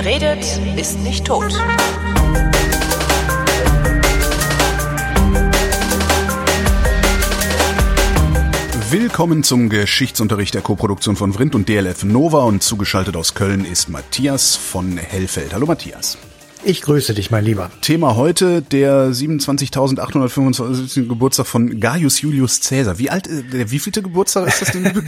Wer redet, ist nicht tot. Willkommen zum Geschichtsunterricht der Koproduktion von Vrindt und DLF Nova und zugeschaltet aus Köln ist Matthias von Hellfeld. Hallo Matthias. Ich grüße dich, mein Lieber. Thema heute der 27.825. Geburtstag von Gaius Julius Caesar. Wie alt, äh, der wievielte Geburtstag ist das denn?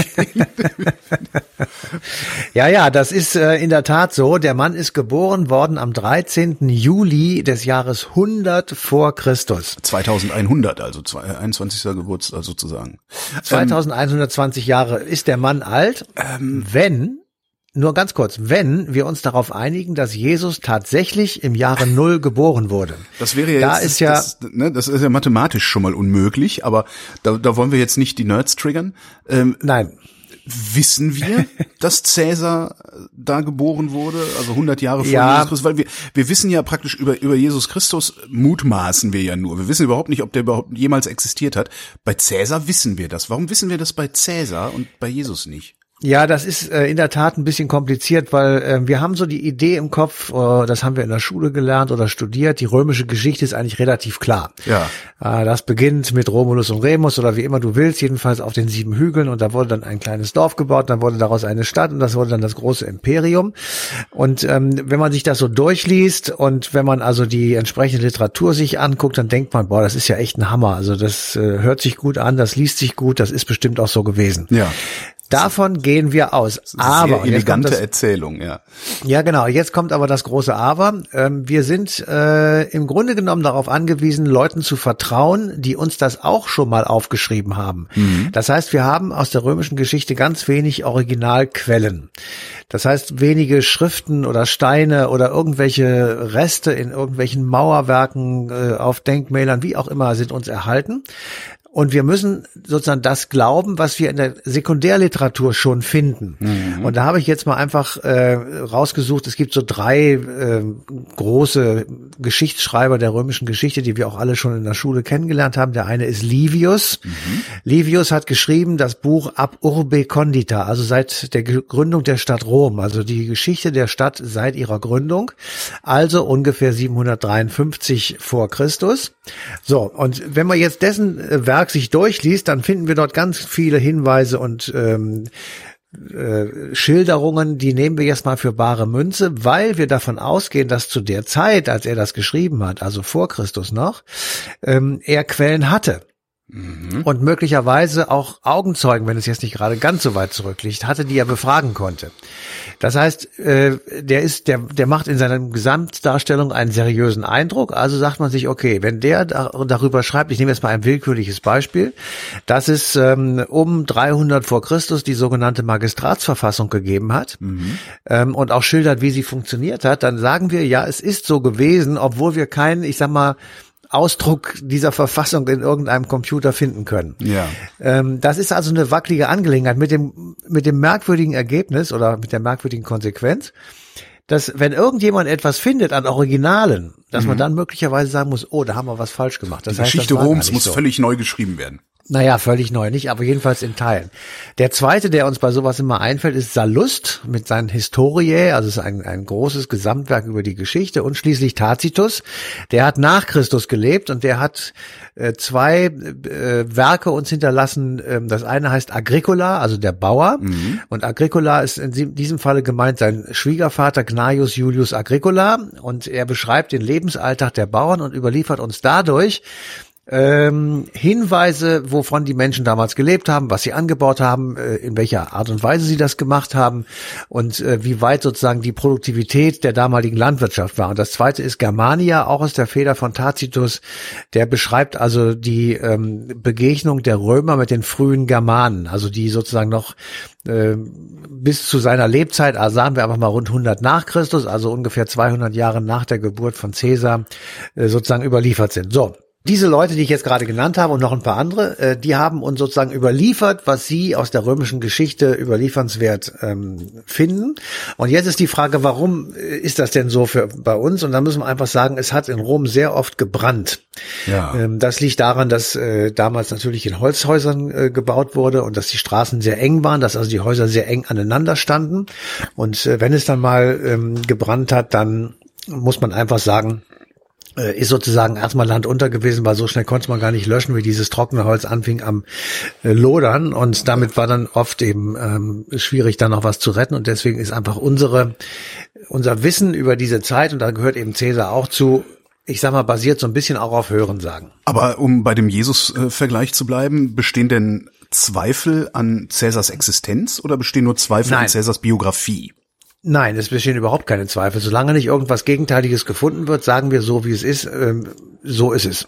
ja, ja, das ist äh, in der Tat so. Der Mann ist geboren worden am 13. Juli des Jahres 100 vor Christus. 2100, also 21. Geburtstag sozusagen. 2120 Jahre ist der Mann alt, ähm, wenn nur ganz kurz, wenn wir uns darauf einigen, dass Jesus tatsächlich im Jahre Null geboren wurde. Das wäre ja, da jetzt, ist ja das, ne, das ist ja mathematisch schon mal unmöglich, aber da, da wollen wir jetzt nicht die Nerds triggern. Ähm, Nein. Wissen wir, dass Cäsar da geboren wurde, also 100 Jahre vor ja. Jesus Christus? Weil wir, wir wissen ja praktisch über, über Jesus Christus mutmaßen wir ja nur. Wir wissen überhaupt nicht, ob der überhaupt jemals existiert hat. Bei Cäsar wissen wir das. Warum wissen wir das bei Cäsar und bei Jesus nicht? Ja, das ist äh, in der Tat ein bisschen kompliziert, weil äh, wir haben so die Idee im Kopf, äh, das haben wir in der Schule gelernt oder studiert, die römische Geschichte ist eigentlich relativ klar. Ja. Äh, das beginnt mit Romulus und Remus oder wie immer du willst, jedenfalls auf den sieben Hügeln und da wurde dann ein kleines Dorf gebaut, dann wurde daraus eine Stadt und das wurde dann das große Imperium. Und ähm, wenn man sich das so durchliest und wenn man also die entsprechende Literatur sich anguckt, dann denkt man, boah, das ist ja echt ein Hammer. Also das äh, hört sich gut an, das liest sich gut, das ist bestimmt auch so gewesen. Ja. Davon gehen wir aus. Aber Sehr elegante das, Erzählung, ja. Ja, genau. Jetzt kommt aber das große Aber. Ähm, wir sind äh, im Grunde genommen darauf angewiesen, Leuten zu vertrauen, die uns das auch schon mal aufgeschrieben haben. Mhm. Das heißt, wir haben aus der römischen Geschichte ganz wenig Originalquellen. Das heißt, wenige Schriften oder Steine oder irgendwelche Reste in irgendwelchen Mauerwerken äh, auf Denkmälern, wie auch immer, sind uns erhalten. Und wir müssen sozusagen das glauben, was wir in der Sekundärliteratur schon finden. Mhm. Und da habe ich jetzt mal einfach äh, rausgesucht, es gibt so drei äh, große Geschichtsschreiber der römischen Geschichte, die wir auch alle schon in der Schule kennengelernt haben. Der eine ist Livius. Mhm. Livius hat geschrieben das Buch Ab Urbe Condita, also seit der Gründung der Stadt Rom, also die Geschichte der Stadt seit ihrer Gründung, also ungefähr 753 vor Christus. So, und wenn man jetzt dessen äh, Werk sich durchliest, dann finden wir dort ganz viele Hinweise und ähm, äh, Schilderungen, die nehmen wir jetzt mal für bare Münze, weil wir davon ausgehen, dass zu der Zeit, als er das geschrieben hat, also vor Christus noch, ähm, er Quellen hatte. Mhm. Und möglicherweise auch Augenzeugen, wenn es jetzt nicht gerade ganz so weit zurückliegt, hatte, die er befragen konnte. Das heißt, äh, der ist, der, der macht in seiner Gesamtdarstellung einen seriösen Eindruck. Also sagt man sich, okay, wenn der darüber schreibt, ich nehme jetzt mal ein willkürliches Beispiel, dass es ähm, um 300 vor Christus die sogenannte Magistratsverfassung gegeben hat mhm. ähm, und auch schildert, wie sie funktioniert hat, dann sagen wir, ja, es ist so gewesen, obwohl wir keinen, ich sag mal, Ausdruck dieser Verfassung in irgendeinem Computer finden können. Ja. Ähm, das ist also eine wackelige Angelegenheit mit dem, mit dem merkwürdigen Ergebnis oder mit der merkwürdigen Konsequenz, dass wenn irgendjemand etwas findet an Originalen, dass mhm. man dann möglicherweise sagen muss, oh, da haben wir was falsch gemacht. Das Die heißt, Geschichte Roms muss so. völlig neu geschrieben werden. Naja, völlig neu nicht, aber jedenfalls in Teilen. Der zweite, der uns bei sowas immer einfällt, ist Sallust mit seinen Historiae, also es ist ein, ein großes Gesamtwerk über die Geschichte und schließlich Tacitus, der hat nach Christus gelebt und der hat äh, zwei äh, Werke uns hinterlassen. Ähm, das eine heißt Agricola, also der Bauer mhm. und Agricola ist in diesem Falle gemeint sein Schwiegervater Gnaeus Julius Agricola und er beschreibt den Lebensalltag der Bauern und überliefert uns dadurch ähm, Hinweise, wovon die Menschen damals gelebt haben, was sie angebaut haben, äh, in welcher Art und Weise sie das gemacht haben und äh, wie weit sozusagen die Produktivität der damaligen Landwirtschaft war. Und das zweite ist Germania, auch aus der Feder von Tacitus, der beschreibt also die ähm, Begegnung der Römer mit den frühen Germanen, also die sozusagen noch äh, bis zu seiner Lebzeit, also sagen wir einfach mal rund 100 nach Christus, also ungefähr 200 Jahre nach der Geburt von Caesar, äh, sozusagen überliefert sind. So, diese Leute, die ich jetzt gerade genannt habe und noch ein paar andere, äh, die haben uns sozusagen überliefert, was sie aus der römischen Geschichte überliefernswert ähm, finden. Und jetzt ist die Frage, warum äh, ist das denn so für bei uns? Und da müssen wir einfach sagen, es hat in Rom sehr oft gebrannt. Ja. Ähm, das liegt daran, dass äh, damals natürlich in Holzhäusern äh, gebaut wurde und dass die Straßen sehr eng waren, dass also die Häuser sehr eng aneinander standen. Und äh, wenn es dann mal ähm, gebrannt hat, dann muss man einfach sagen, äh, ist sozusagen erstmal Land unter gewesen, weil so schnell konnte man gar nicht löschen, wie dieses trockene Holz anfing am äh, Lodern und damit war dann oft eben ähm, schwierig, da noch was zu retten und deswegen ist einfach unsere unser Wissen über diese Zeit und da gehört eben Cäsar auch zu, ich sag mal, basiert so ein bisschen auch auf Hörensagen. Aber um bei dem Jesus-Vergleich zu bleiben, bestehen denn Zweifel an Cäsars Existenz oder bestehen nur Zweifel Nein. an Cäsars Biografie? Nein, es bestehen überhaupt keine Zweifel. Solange nicht irgendwas Gegenteiliges gefunden wird, sagen wir so, wie es ist. Ähm, so ist es.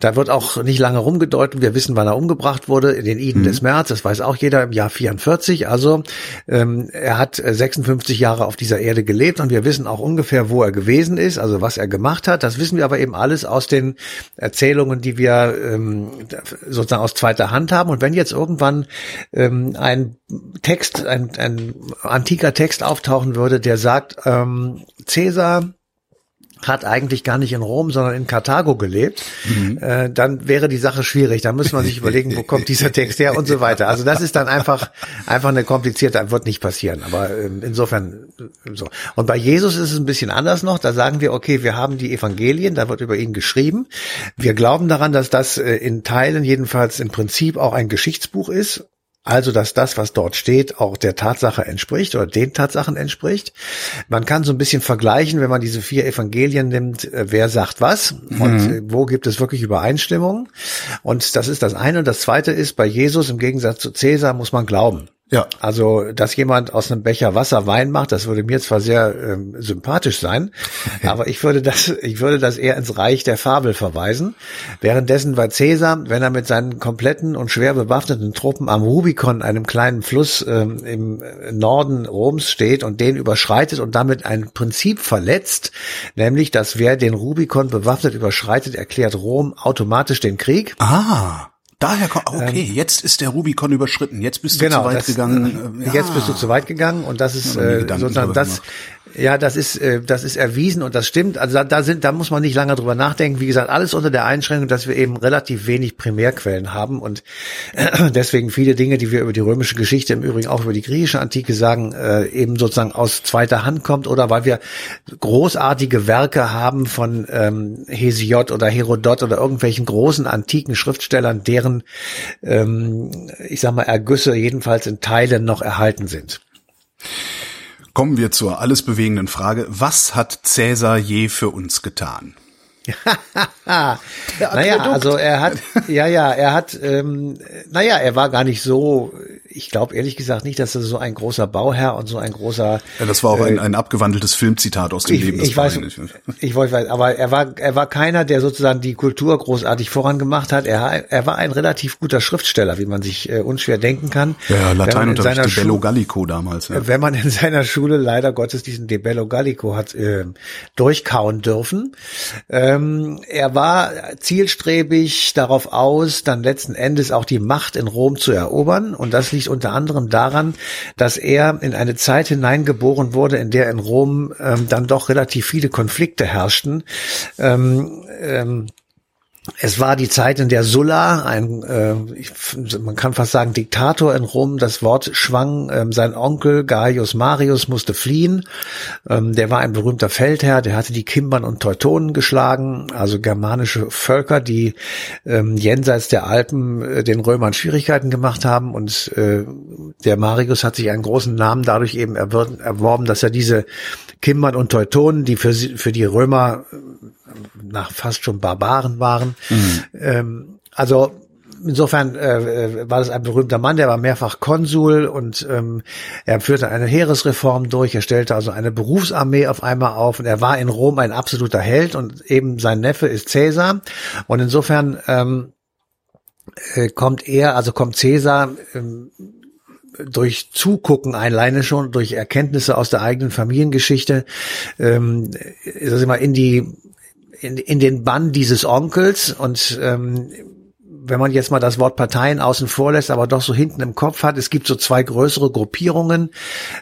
Da wird auch nicht lange rumgedeutet. Wir wissen, wann er umgebracht wurde, in den Iden mhm. des März. Das weiß auch jeder im Jahr 44. Also ähm, er hat 56 Jahre auf dieser Erde gelebt und wir wissen auch ungefähr, wo er gewesen ist, also was er gemacht hat. Das wissen wir aber eben alles aus den Erzählungen, die wir ähm, sozusagen aus zweiter Hand haben. Und wenn jetzt irgendwann ähm, ein Text, ein, ein antiker Text auftauchen würde, der sagt, ähm, Cäsar hat eigentlich gar nicht in Rom, sondern in Karthago gelebt, mhm. äh, dann wäre die Sache schwierig. Da muss man sich überlegen, wo kommt dieser Text her und so weiter. Also das ist dann einfach einfach eine komplizierte, wird nicht passieren. Aber äh, insofern so. Und bei Jesus ist es ein bisschen anders noch. Da sagen wir, okay, wir haben die Evangelien, da wird über ihn geschrieben. Wir glauben daran, dass das äh, in Teilen jedenfalls im Prinzip auch ein Geschichtsbuch ist also, dass das, was dort steht, auch der Tatsache entspricht oder den Tatsachen entspricht. Man kann so ein bisschen vergleichen, wenn man diese vier Evangelien nimmt, äh, wer sagt was und mhm. Äh, wo gibt es wirklich Übereinstimmung. Und das ist das eine. Und das zweite ist, bei Jesus im Gegensatz zu Cäsar muss man glauben. Ja. Also, dass jemand aus einem Becher Wasser Wein macht, das würde mir zwar sehr ähm, sympathisch sein, aber ich würde das, ich würde das eher ins Reich der Fabel verweisen. Währenddessen bei Caesar, wenn er mit seinen kompletten und schwer bewaffneten Truppen am Rubikon, einem kleinen Fluss ähm, im Norden Roms steht und den überschreitet und damit ein Prinzip verletzt, nämlich, dass wer den Rubikon bewaffnet überschreitet, erklärt Rom automatisch den Krieg. Ah. Daher kommt, okay, ähm, jetzt ist der Rubikon überschritten, jetzt bist du genau, zu weit das, gegangen. Ja. Jetzt bist du zu weit gegangen und das ist äh, sozusagen das, gemacht. Ja, das ist, äh, das ist erwiesen und das stimmt. Also da, da sind, da muss man nicht lange drüber nachdenken. Wie gesagt, alles unter der Einschränkung, dass wir eben relativ wenig Primärquellen haben und äh, deswegen viele Dinge, die wir über die römische Geschichte, im Übrigen auch über die griechische Antike sagen, äh, eben sozusagen aus zweiter Hand kommt oder weil wir großartige Werke haben von ähm, Hesiod oder Herodot oder irgendwelchen großen antiken Schriftstellern, deren, ähm, ich sag mal, Ergüsse jedenfalls in Teilen noch erhalten sind. Kommen wir zur alles bewegenden Frage, was hat Cäsar je für uns getan? naja, also er hat, ja, ja, er hat, ähm, naja, er war gar nicht so ich glaube ehrlich gesagt nicht, dass er so ein großer Bauherr und so ein großer. Ja, das war auch äh, ein, ein abgewandeltes Filmzitat aus dem ich, Leben des ich weiß, ich weiß, aber er war, er war keiner, der sozusagen die Kultur großartig vorangemacht hat. Er, er war ein relativ guter Schriftsteller, wie man sich äh, unschwer denken kann. Ja, Latein unter De Bello Gallico damals. Ja. Wenn man in seiner Schule leider Gottes diesen De Bello Gallico hat äh, durchkauen dürfen. Ähm, er war zielstrebig darauf aus, dann letzten Endes auch die Macht in Rom zu erobern und das liegt unter anderem daran, dass er in eine Zeit hineingeboren wurde, in der in Rom ähm, dann doch relativ viele Konflikte herrschten. Ähm, ähm, es war die Zeit, in der Sulla, ein, äh, man kann fast sagen Diktator in Rom, das Wort schwang. Ähm, sein Onkel Gaius Marius musste fliehen. Ähm, der war ein berühmter Feldherr, der hatte die Kimbern und Teutonen geschlagen, also germanische Völker, die ähm, jenseits der Alpen äh, den Römern Schwierigkeiten gemacht haben. Und äh, der Marius hat sich einen großen Namen dadurch eben erworben, dass er diese Kimbern und Teutonen, die für, für die Römer nach fast schon Barbaren waren. Mhm. Ähm, also insofern äh, war das ein berühmter Mann, der war mehrfach Konsul und ähm, er führte eine Heeresreform durch, er stellte also eine Berufsarmee auf einmal auf und er war in Rom ein absoluter Held und eben sein Neffe ist Cäsar und insofern ähm, äh, kommt er, also kommt Cäsar ähm, durch Zugucken alleine schon, durch Erkenntnisse aus der eigenen Familiengeschichte, ähm, ist das immer in die in, in den Bann dieses Onkels und ähm, wenn man jetzt mal das Wort Parteien außen vor lässt, aber doch so hinten im Kopf hat, es gibt so zwei größere Gruppierungen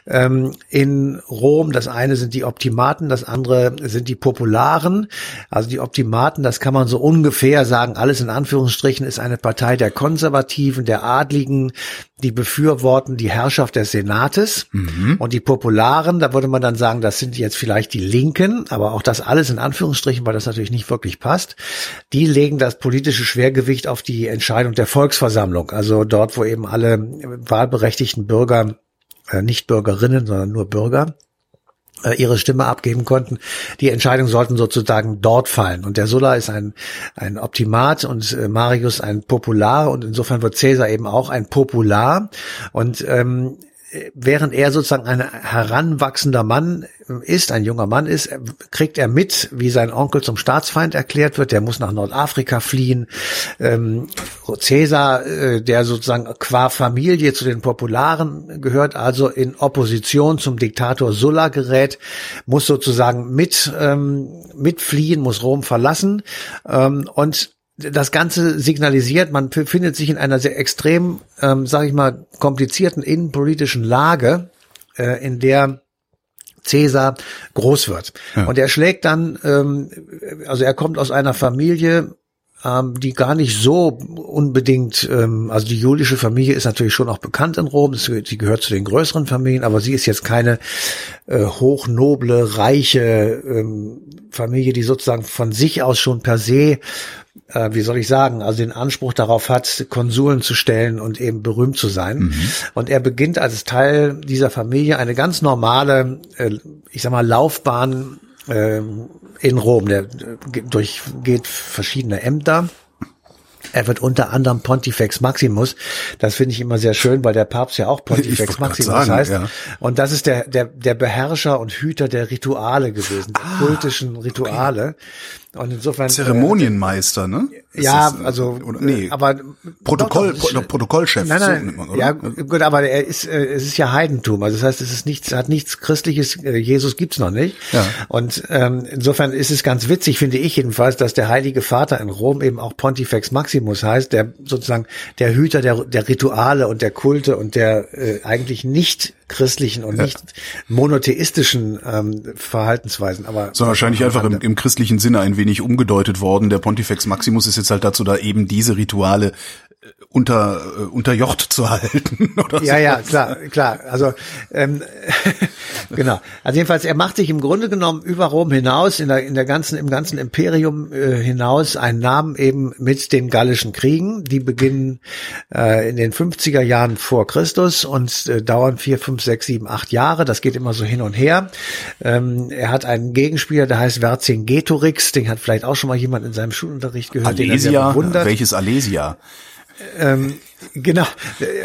ähm, in Rom. Das eine sind die Optimaten, das andere sind die Popularen. Also die Optimaten, das kann man so ungefähr sagen, alles in Anführungsstrichen ist eine Partei der Konservativen, der Adligen, die befürworten die Herrschaft des Senates mhm. und die Popularen, da würde man dann sagen, das sind jetzt vielleicht die Linken, aber auch das alles in Anführungsstrichen, weil das natürlich nicht wirklich passt. Die legen das politische Schwergewicht auf die Entscheidung der Volksversammlung, also dort, wo eben alle wahlberechtigten Bürger, äh, nicht Bürgerinnen, sondern nur Bürger, äh, ihre Stimme abgeben konnten. Die Entscheidungen sollten sozusagen dort fallen. Und der Sulla ist ein, ein Optimat und äh, Marius ein Popular und insofern wird Caesar eben auch ein Popular. Und ähm, während er sozusagen ein heranwachsender Mann ist, ein junger Mann ist, kriegt er mit, wie sein Onkel zum Staatsfeind erklärt wird. Der muss nach Nordafrika fliehen. Ähm, Caesar, äh, der sozusagen qua Familie zu den Popularen gehört, also in Opposition zum Diktator Sulla gerät, muss sozusagen mit ähm, mitfliehen, muss Rom verlassen ähm, und das Ganze signalisiert, man befindet sich in einer sehr extrem, ähm, sage ich mal, komplizierten innenpolitischen Lage, äh, in der Cäsar groß wird. Ja. Und er schlägt dann, ähm, also er kommt aus einer Familie, ähm, die gar nicht so unbedingt, ähm, also die julische Familie ist natürlich schon auch bekannt in Rom, sie gehört zu den größeren Familien, aber sie ist jetzt keine äh, hochnoble, reiche ähm, Familie, die sozusagen von sich aus schon per se äh, wie soll ich sagen, also den Anspruch darauf hat, Konsuln zu stellen und eben berühmt zu sein. Mhm. Und er beginnt als Teil dieser Familie eine ganz normale, äh, ich sag mal, Laufbahn in Rom. Der äh, durchgeht verschiedene Ämter er wird unter anderem Pontifex Maximus. Das finde ich immer sehr schön, weil der Papst ja auch Pontifex Maximus sagen, heißt. Ja. Und das ist der, der, der Beherrscher und Hüter der Rituale gewesen, der ah, kultischen Rituale. Okay. Und insofern. Zeremonienmeister, ne? Ja, das, also, oder, nee, aber. Protokoll, doch, doch, Protokollchef. Nein, nein, so man, ja, gut, aber er ist, äh, es ist ja Heidentum. Also das heißt, es ist nichts, hat nichts Christliches, äh, Jesus gibt's noch nicht. Ja. Und, ähm, insofern ist es ganz witzig, finde ich jedenfalls, dass der Heilige Vater in Rom eben auch Pontifex Maximus heißt, der sozusagen der Hüter der, der Rituale und der Kulte und der äh, eigentlich nicht christlichen und nicht monotheistischen ähm, Verhaltensweisen. Aber so wahrscheinlich einfach im, im christlichen Sinne ein wenig umgedeutet worden. Der Pontifex Maximus ist jetzt halt dazu da, eben diese Rituale unter äh, unterjocht zu halten oder ja so. ja klar klar. Also ähm, genau. Also jedenfalls er macht sich im Grunde genommen über Rom hinaus in der in der ganzen im ganzen Imperium äh, hinaus einen Namen eben mit den gallischen Kriegen. Die beginnen äh, in den 50er Jahren vor Christus und äh, dauern vier fünf sechs sieben acht Jahre. Das geht immer so hin und her. Ähm, er hat einen Gegenspieler der heißt Vercingetorix den hat vielleicht auch schon mal jemand in seinem Schulunterricht gehört Alesia? welches Alesia ähm, genau,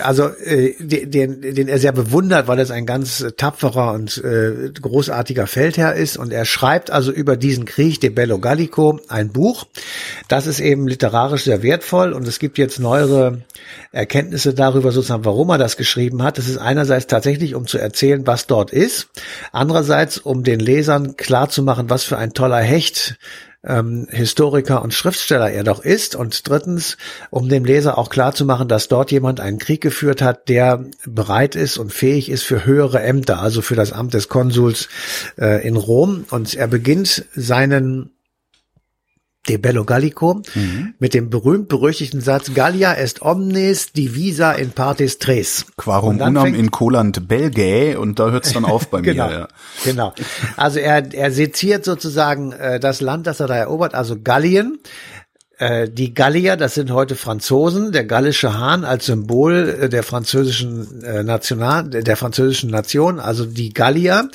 also äh, den, den er sehr bewundert, weil er ein ganz tapferer und äh, großartiger Feldherr ist. Und er schreibt also über diesen Krieg, De Bello Gallico, ein Buch. Das ist eben literarisch sehr wertvoll und es gibt jetzt neuere Erkenntnisse darüber, sozusagen, warum er das geschrieben hat. Das ist einerseits tatsächlich, um zu erzählen, was dort ist. Andererseits, um den Lesern klarzumachen, was für ein toller Hecht ähm, Historiker und Schriftsteller er doch ist. Und drittens, um dem Leser auch klar zu machen, dass dort jemand einen Krieg geführt hat, der bereit ist und fähig ist für höhere Ämter, also für das Amt des Konsuls äh, in Rom. Und er beginnt seinen De Bello Gallico mhm. mit dem berühmt-berüchtigten Satz Gallia est omnes divisa in partes tres. Quarum unam in colant belgae und da hört's dann auf bei genau, mir. Ja. Genau. Also er, er seziert sozusagen äh, das Land, das er da erobert, also Gallien, äh, die Gallier, das sind heute Franzosen, der gallische Hahn als Symbol äh, der französischen äh, National, der französischen Nation, also die Gallier,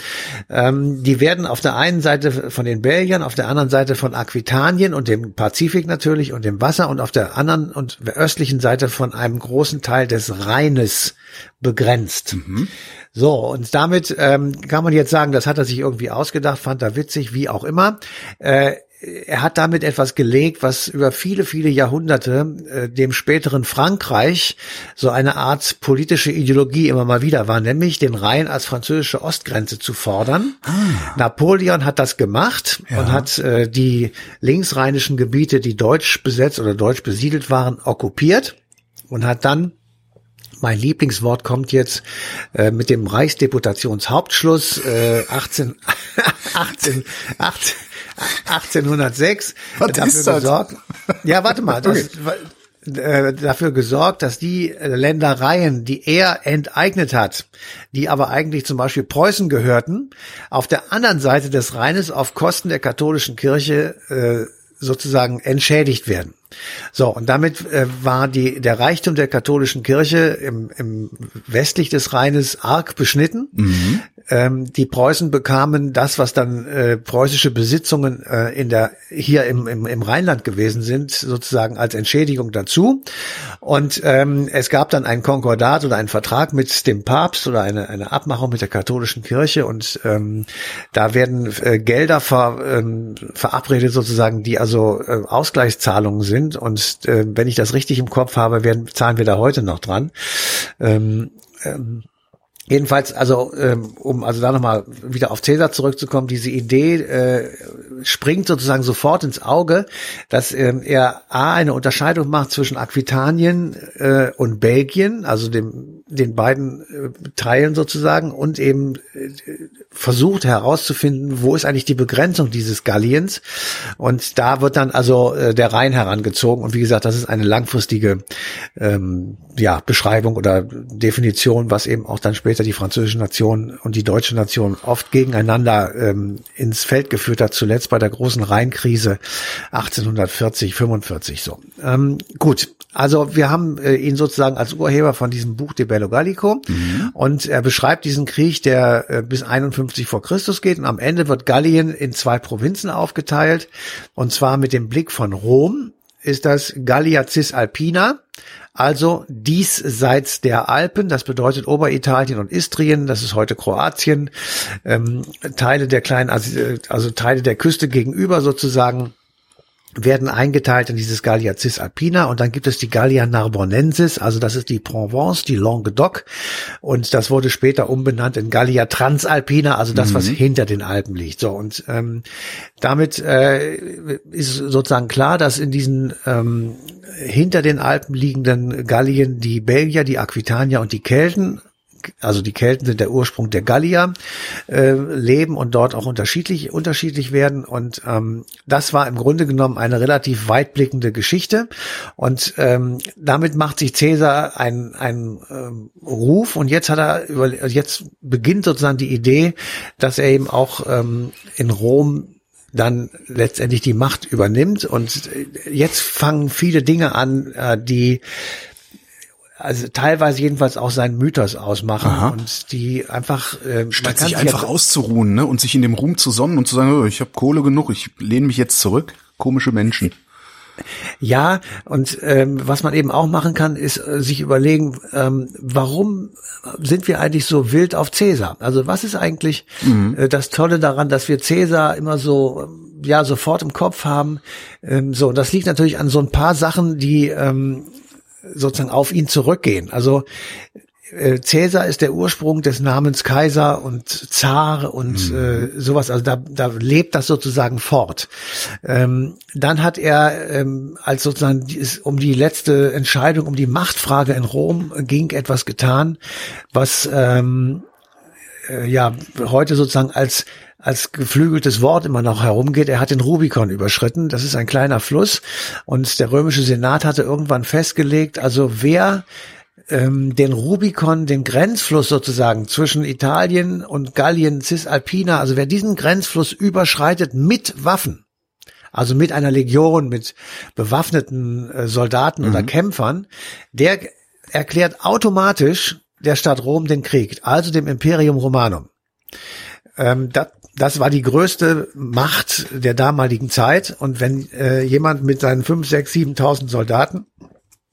ähm, die werden auf der einen Seite von den Belgiern, auf der anderen Seite von Aquitanien und dem Pazifik natürlich und dem Wasser und auf der anderen und der östlichen Seite von einem großen Teil des Rheines begrenzt. Mhm. So, und damit ähm, kann man jetzt sagen, das hat er sich irgendwie ausgedacht, fand er witzig, wie auch immer. Äh, er hat damit etwas gelegt, was über viele, viele Jahrhunderte äh, dem späteren Frankreich so eine Art politische Ideologie immer mal wieder war, nämlich den Rhein als französische Ostgrenze zu fordern. Ah. Napoleon hat das gemacht ja. und hat äh, die linksrheinischen Gebiete, die deutsch besetzt oder deutsch besiedelt waren, okkupiert und hat dann mein Lieblingswort kommt jetzt äh, mit dem Reichsdeputationshauptschluss äh, 18, 18, 18, 1806 Was dafür ist das? gesorgt. Ja, warte mal, das, okay. äh, dafür gesorgt, dass die Ländereien, die er enteignet hat, die aber eigentlich zum Beispiel Preußen gehörten, auf der anderen Seite des Rheines auf Kosten der katholischen Kirche äh, sozusagen entschädigt werden. So, und damit äh, war die, der Reichtum der katholischen Kirche im, im westlich des Rheines arg beschnitten. Mhm. Ähm, die Preußen bekamen das, was dann äh, preußische Besitzungen äh, in der hier im, im, im Rheinland gewesen sind, sozusagen als Entschädigung dazu. Und ähm, es gab dann ein Konkordat oder einen Vertrag mit dem Papst oder eine, eine Abmachung mit der katholischen Kirche und ähm, da werden äh, Gelder ver, ähm, verabredet sozusagen, die also äh, Ausgleichszahlungen sind. Und äh, wenn ich das richtig im Kopf habe, werden, zahlen wir da heute noch dran. Ähm, ähm, Jedenfalls, also ähm, um also da nochmal wieder auf Cäsar zurückzukommen, diese Idee äh, springt sozusagen sofort ins Auge, dass ähm, er a eine Unterscheidung macht zwischen Aquitanien äh, und Belgien, also dem den beiden äh, Teilen sozusagen, und eben äh, versucht herauszufinden, wo ist eigentlich die Begrenzung dieses Galliens. Und da wird dann also äh, der Rhein herangezogen. Und wie gesagt, das ist eine langfristige ähm, ja, Beschreibung oder Definition, was eben auch dann später die französische Nation und die deutsche Nation oft gegeneinander ähm, ins Feld geführt hat, zuletzt bei der großen Rheinkrise 1840, 45 so. Ähm, gut, also wir haben äh, ihn sozusagen als Urheber von diesem Buch De Bello Gallico. Mhm. und er beschreibt diesen Krieg, der äh, bis 51 vor Christus geht. Und am Ende wird Gallien in zwei Provinzen aufgeteilt. Und zwar mit dem Blick von Rom ist das Gallia Cisalpina, also diesseits der Alpen, das bedeutet Oberitalien und Istrien, das ist heute Kroatien, ähm, Teile der kleinen, also, also Teile der Küste gegenüber sozusagen werden eingeteilt in dieses Gallia Cisalpina und dann gibt es die Gallia Narbonensis, also das ist die Provence, die Languedoc und das wurde später umbenannt in Gallia Transalpina, also das, mhm. was hinter den Alpen liegt. So und ähm, damit äh, ist sozusagen klar, dass in diesen ähm, hinter den Alpen liegenden Gallien die Belgier, die Aquitanier und die Kelten also die Kelten sind der Ursprung der Gallier, äh, leben und dort auch unterschiedlich, unterschiedlich werden. Und ähm, das war im Grunde genommen eine relativ weitblickende Geschichte. Und ähm, damit macht sich Cäsar einen, einen ähm, Ruf und jetzt hat er über, jetzt beginnt sozusagen die Idee, dass er eben auch ähm, in Rom dann letztendlich die Macht übernimmt. Und jetzt fangen viele Dinge an, äh, die also teilweise jedenfalls auch seinen Mythos ausmachen Aha. und die einfach äh, statt sich einfach ja auszuruhen ne, und sich in dem Ruhm zu sonnen und zu sagen, oh, ich habe Kohle genug, ich lehne mich jetzt zurück. Komische Menschen. Ja, und ähm, was man eben auch machen kann, ist äh, sich überlegen, ähm, warum sind wir eigentlich so wild auf Cäsar? Also was ist eigentlich mhm. äh, das Tolle daran, dass wir Cäsar immer so ähm, ja sofort im Kopf haben? Ähm, so, das liegt natürlich an so ein paar Sachen, die ähm, sozusagen auf ihn zurückgehen. Also äh, Cäsar ist der Ursprung des Namens Kaiser und Zar und mhm. äh, sowas. Also da, da lebt das sozusagen fort. Ähm, dann hat er, ähm, als sozusagen um die letzte Entscheidung, um die Machtfrage in Rom ging, etwas getan, was ähm, äh, ja heute sozusagen als als geflügeltes Wort immer noch herumgeht. Er hat den Rubikon überschritten. Das ist ein kleiner Fluss. Und der römische Senat hatte irgendwann festgelegt, also wer ähm, den Rubikon, den Grenzfluss sozusagen zwischen Italien und Gallien Cisalpina, also wer diesen Grenzfluss überschreitet mit Waffen, also mit einer Legion, mit bewaffneten äh, Soldaten mhm. oder Kämpfern, der erklärt automatisch der Stadt Rom den Krieg, also dem Imperium Romanum. Ähm, das, das war die größte Macht der damaligen Zeit. Und wenn äh, jemand mit seinen fünf, sechs, siebentausend Soldaten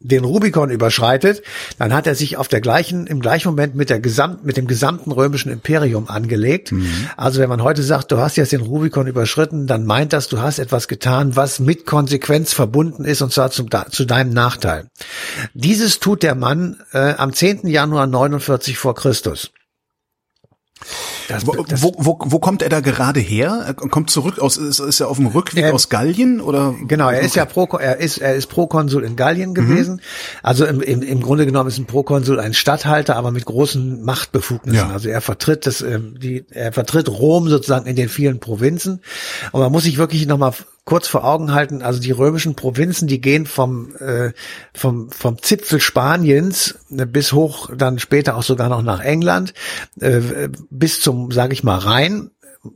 den Rubikon überschreitet, dann hat er sich auf der gleichen, im gleichen Moment mit der Gesamt, mit dem gesamten römischen Imperium angelegt. Mhm. Also wenn man heute sagt, du hast jetzt den Rubikon überschritten, dann meint das, du hast etwas getan, was mit Konsequenz verbunden ist und zwar zum, zu deinem Nachteil. Dieses tut der Mann äh, am 10. Januar 49 vor Christus. Das, wo, das, wo, wo, wo kommt er da gerade her? Er kommt zurück aus, ist, ist er auf dem Rückweg er, aus Gallien oder? Genau, er ist ja Pro, er ist, er ist Prokonsul in Gallien mhm. gewesen. Mhm. Also im, im, im Grunde genommen ist ein Prokonsul ein Statthalter, aber mit großen Machtbefugnissen. Ja. Also er vertritt das, ähm, die, er vertritt Rom sozusagen in den vielen Provinzen. Und man muss sich wirklich nochmal kurz vor Augen halten, also die römischen Provinzen, die gehen vom, äh, vom, vom Zipfel Spaniens äh, bis hoch, dann später auch sogar noch nach England, äh, bis zum, sage ich mal, Rhein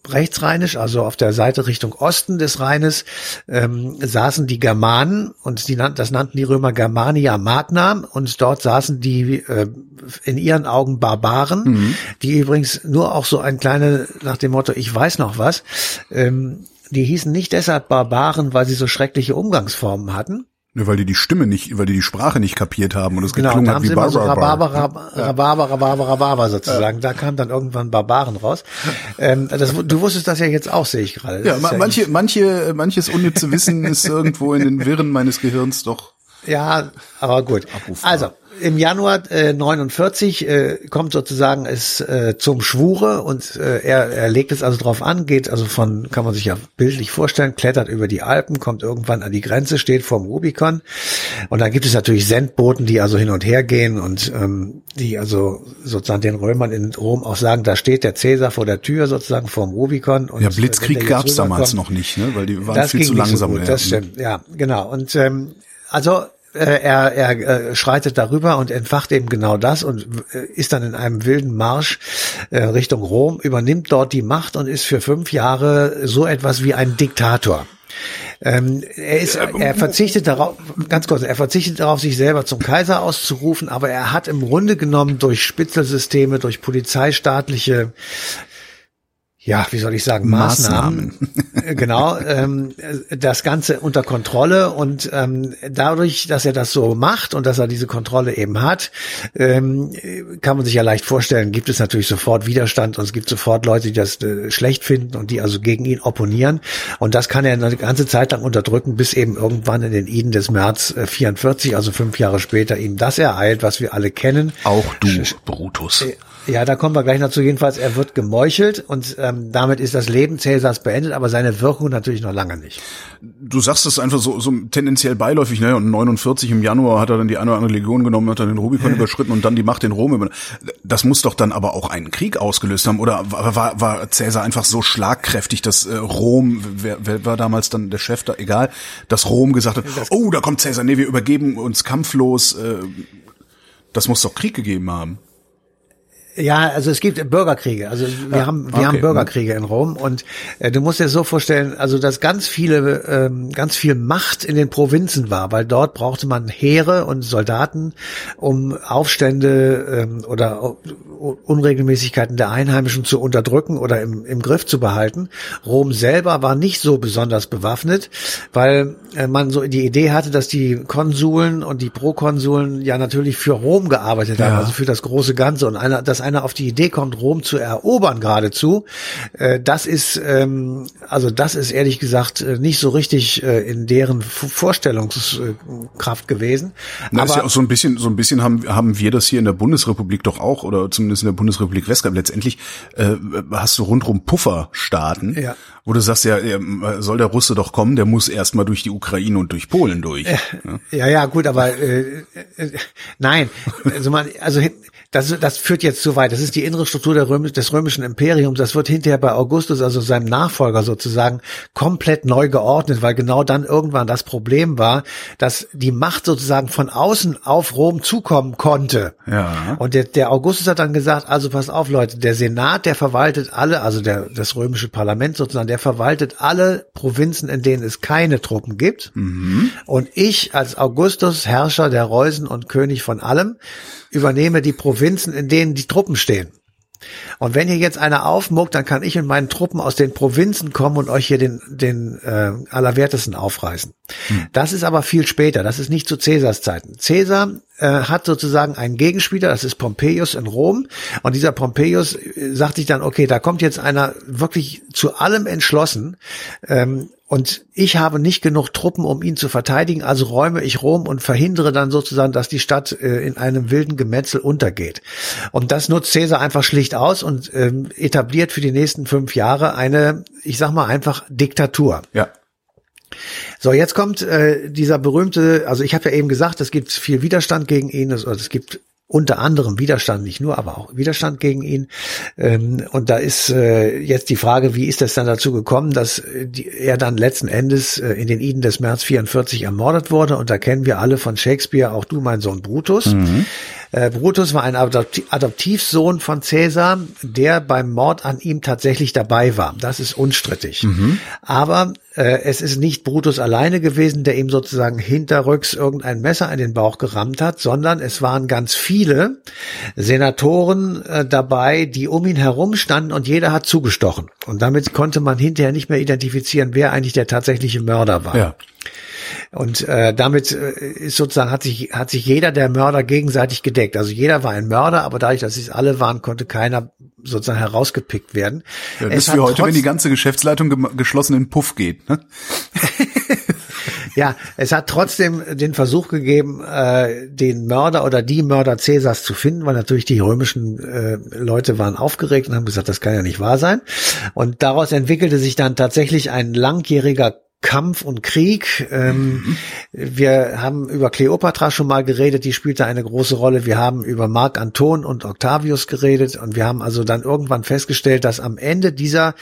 rechtsrheinisch, also auf der Seite Richtung Osten des Rheines, ähm, saßen die Germanen und die, das nannten die Römer Germania Magna und dort saßen die äh, in ihren Augen Barbaren, mhm. die übrigens nur auch so ein kleine, nach dem Motto, ich weiß noch was, ähm, die hießen nicht deshalb Barbaren, weil sie so schreckliche Umgangsformen hatten. Ja, weil die die Stimme nicht, weil die die Sprache nicht kapiert haben und es genau, geklungen hat wie Barbara. So Rhabarber, Rhabarber, Rhabarber, Rhabarber sozusagen. Da kam dann irgendwann Barbaren raus. Ähm, das, du wusstest das ja jetzt auch, sehe ich gerade. Ja, ma manche, ja manche, manches unnütze Wissen ist irgendwo in den Wirren meines Gehirns doch. Ja, aber gut. Also, im Januar äh, 49 äh, kommt sozusagen es äh, zum Schwure und äh, er, er legt es also drauf an, geht also von, kann man sich ja bildlich vorstellen, klettert über die Alpen, kommt irgendwann an die Grenze, steht vorm Rubikon und dann gibt es natürlich Sendboten, die also hin und her gehen und ähm, die also sozusagen den Römern in Rom auch sagen, da steht der Cäsar vor der Tür sozusagen vorm Rubikon. Und ja, Blitzkrieg gab's damals noch nicht, ne? weil die waren viel zu langsam. So gut, das stimmt, ja, genau. Und ähm, also äh, er, er äh, schreitet darüber und entfacht eben genau das und äh, ist dann in einem wilden Marsch äh, Richtung Rom, übernimmt dort die Macht und ist für fünf Jahre so etwas wie ein Diktator. Ähm, er ist, er verzichtet darauf, ganz kurz, er verzichtet darauf, sich selber zum Kaiser auszurufen, aber er hat im Grunde genommen durch Spitzelsysteme, durch polizeistaatliche ja, wie soll ich sagen, Maßnahmen, Maßnahmen. genau, ähm, das Ganze unter Kontrolle und ähm, dadurch, dass er das so macht und dass er diese Kontrolle eben hat, ähm, kann man sich ja leicht vorstellen, gibt es natürlich sofort Widerstand und es gibt sofort Leute, die das äh, schlecht finden und die also gegen ihn opponieren und das kann er eine ganze Zeit lang unterdrücken, bis eben irgendwann in den Iden des März äh, 44, also fünf Jahre später, ihm das ereilt, was wir alle kennen. Auch du, Brutus. Ja, da kommen wir gleich dazu. Jedenfalls, er wird gemeuchelt und ähm, damit ist das Leben Cäsars beendet, aber seine Wirkung natürlich noch lange nicht. Du sagst es einfach so, so tendenziell beiläufig, ne? Und 49 im Januar hat er dann die eine oder andere Legion genommen, hat dann den Rubikon überschritten und dann die Macht in Rom über. Das muss doch dann aber auch einen Krieg ausgelöst haben, oder war, war, war Cäsar einfach so schlagkräftig, dass äh, Rom, wer, wer war damals dann der Chef da, egal, dass Rom gesagt hat, das oh, da kommt Cäsar, nee, wir übergeben uns kampflos. Äh, das muss doch Krieg gegeben haben. Ja, also es gibt Bürgerkriege. Also wir ja, haben wir okay. haben Bürgerkriege in Rom und äh, du musst dir so vorstellen, also dass ganz viele ähm, ganz viel Macht in den Provinzen war, weil dort brauchte man Heere und Soldaten, um Aufstände ähm, oder Unregelmäßigkeiten der Einheimischen zu unterdrücken oder im, im Griff zu behalten. Rom selber war nicht so besonders bewaffnet, weil äh, man so die Idee hatte, dass die Konsuln und die Prokonsuln ja natürlich für Rom gearbeitet haben, also für das große Ganze und einer das einer auf die Idee kommt, Rom zu erobern geradezu, äh, das ist, ähm, also das ist ehrlich gesagt äh, nicht so richtig äh, in deren Vorstellungskraft gewesen. Na, Aber ist ja auch so ein bisschen, so ein bisschen haben, haben wir das hier in der Bundesrepublik doch auch, oder zumindest in der Bundesrepublik Westgab. Letztendlich äh, hast du rundrum Pufferstaaten, ja. wo du sagst, ja, soll der Russe doch kommen, der muss erstmal durch die Ukraine und durch Polen durch. Ja, ja, ja gut, aber äh, äh, nein, also man, also das, das führt jetzt zu weit. Das ist die innere Struktur Röm des römischen Imperiums. Das wird hinterher bei Augustus, also seinem Nachfolger sozusagen, komplett neu geordnet, weil genau dann irgendwann das Problem war, dass die Macht sozusagen von außen auf Rom zukommen konnte. Ja. Und der, der Augustus hat dann gesagt, also pass auf Leute, der Senat, der verwaltet alle, also der, das römische Parlament sozusagen, der verwaltet alle Provinzen, in denen es keine Truppen gibt. Mhm. Und ich als Augustus, Herrscher der Reusen und König von allem, übernehme die Provinzen, in denen die Truppen stehen. Und wenn hier jetzt einer aufmuckt, dann kann ich und meinen Truppen aus den Provinzen kommen und euch hier den, den äh, Allerwertesten aufreißen. Hm. Das ist aber viel später, das ist nicht zu Cäsars Zeiten. Cäsar äh, hat sozusagen einen Gegenspieler, das ist Pompeius in Rom. Und dieser Pompeius äh, sagt sich dann, okay, da kommt jetzt einer wirklich zu allem entschlossen. Ähm, und ich habe nicht genug Truppen, um ihn zu verteidigen, also räume ich Rom und verhindere dann sozusagen, dass die Stadt äh, in einem wilden Gemetzel untergeht. Und das nutzt Caesar einfach schlicht aus und ähm, etabliert für die nächsten fünf Jahre eine, ich sag mal einfach Diktatur. Ja. So, jetzt kommt äh, dieser berühmte, also ich habe ja eben gesagt, es gibt viel Widerstand gegen ihn, also es gibt unter anderem Widerstand, nicht nur, aber auch Widerstand gegen ihn. Ähm, und da ist äh, jetzt die Frage, wie ist es dann dazu gekommen, dass die, er dann letzten Endes äh, in den Iden des März 44 ermordet wurde. Und da kennen wir alle von Shakespeare, auch du, mein Sohn Brutus. Mhm. Äh, Brutus war ein Adoptivsohn von Caesar, der beim Mord an ihm tatsächlich dabei war. Das ist unstrittig. Mhm. Aber äh, es ist nicht Brutus alleine gewesen, der ihm sozusagen hinterrücks irgendein Messer in den Bauch gerammt hat, sondern es waren ganz viele Senatoren äh, dabei, die um ihn herum standen und jeder hat zugestochen. Und damit konnte man hinterher nicht mehr identifizieren, wer eigentlich der tatsächliche Mörder war. Ja. Und äh, damit äh, ist sozusagen hat sich hat sich jeder der Mörder gegenseitig gedeckt. Also jeder war ein Mörder, aber dadurch, dass es alle waren, konnte keiner sozusagen herausgepickt werden. Ja, das ist wie heute, wenn die ganze Geschäftsleitung ge geschlossen in Puff geht. Ne? ja, es hat trotzdem den Versuch gegeben, äh, den Mörder oder die Mörder Cäsars zu finden, weil natürlich die römischen äh, Leute waren aufgeregt und haben gesagt, das kann ja nicht wahr sein. Und daraus entwickelte sich dann tatsächlich ein langjähriger Kampf und Krieg. Ähm. Wir haben über Kleopatra schon mal geredet, die spielte eine große Rolle. Wir haben über Mark Anton und Octavius geredet und wir haben also dann irgendwann festgestellt, dass am Ende dieser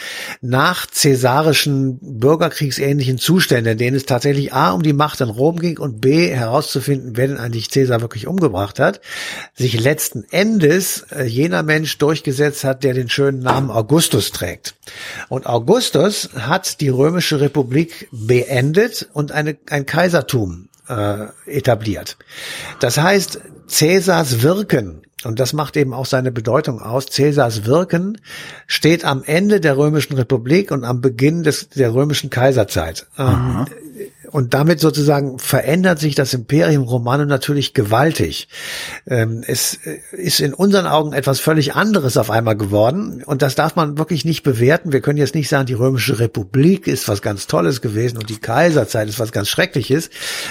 nach cäsarischen bürgerkriegsähnlichen Zustände, in denen es tatsächlich A um die Macht in Rom ging und B herauszufinden, wer denn eigentlich Cäsar wirklich umgebracht hat, sich letzten Endes äh, jener Mensch durchgesetzt hat, der den schönen Namen Augustus trägt. Und Augustus hat die römische Republik beendet und eine, ein Kaisertum äh, etabliert. Das heißt, Cäsars Wirken, und das macht eben auch seine Bedeutung aus, Cäsars Wirken steht am Ende der römischen Republik und am Beginn des, der römischen Kaiserzeit. Ähm, und damit sozusagen verändert sich das Imperium Romanum natürlich gewaltig. Ähm, es äh, ist in unseren Augen etwas völlig anderes auf einmal geworden. Und das darf man wirklich nicht bewerten. Wir können jetzt nicht sagen, die römische Republik ist was ganz Tolles gewesen und die Kaiserzeit ist was ganz Schreckliches,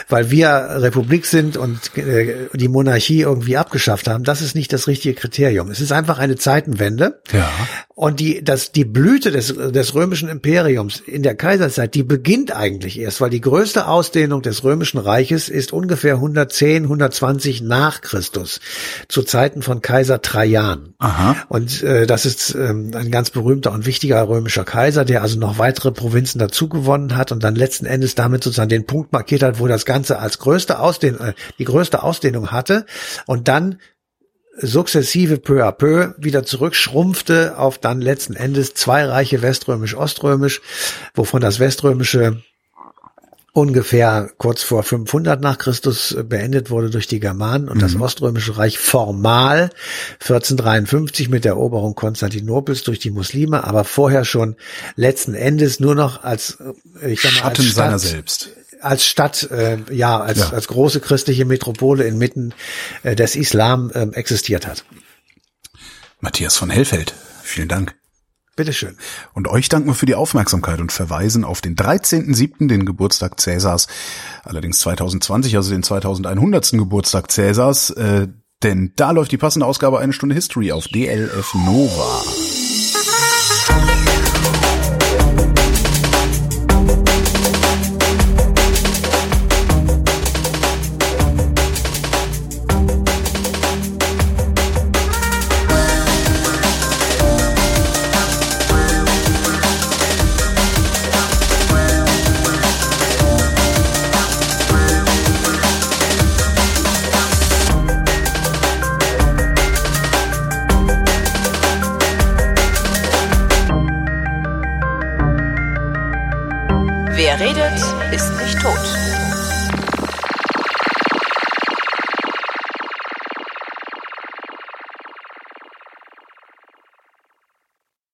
weil wir Republik sind und äh, die Monarchie irgendwie abgeschafft haben. Das ist nicht das richtige Kriterium. Es ist einfach eine Zeitenwende. Ja. Und die, das, die Blüte des, des römischen Imperiums in der Kaiserzeit, die beginnt eigentlich erst, weil die größte Ausdehnung des römischen Reiches ist ungefähr 110, 120 nach Christus, zu Zeiten von Kaiser Trajan. Aha. Und äh, das ist ähm, ein ganz berühmter und wichtiger römischer Kaiser, der also noch weitere Provinzen dazu gewonnen hat und dann letzten Endes damit sozusagen den Punkt markiert hat, wo das Ganze als größte Ausdehnung, äh, die größte Ausdehnung hatte und dann sukzessive peu à peu wieder zurückschrumpfte auf dann letzten Endes zwei Reiche Weströmisch-Oströmisch, wovon das Weströmische ungefähr kurz vor 500 nach Christus beendet wurde durch die Germanen und mhm. das Oströmische Reich formal 1453 mit der Eroberung Konstantinopels durch die Muslime, aber vorher schon letzten Endes nur noch als ich sag mal, Schatten als Stadt, seiner selbst als Stadt, äh, ja, als, ja. als große christliche Metropole inmitten äh, des Islam äh, existiert hat. Matthias von Hellfeld, vielen Dank. Bitteschön. Und euch danken wir für die Aufmerksamkeit und verweisen auf den 13.07., den Geburtstag Cäsars, allerdings 2020, also den 2100. Geburtstag Cäsars, äh, denn da läuft die passende Ausgabe Eine Stunde History auf DLF Nova.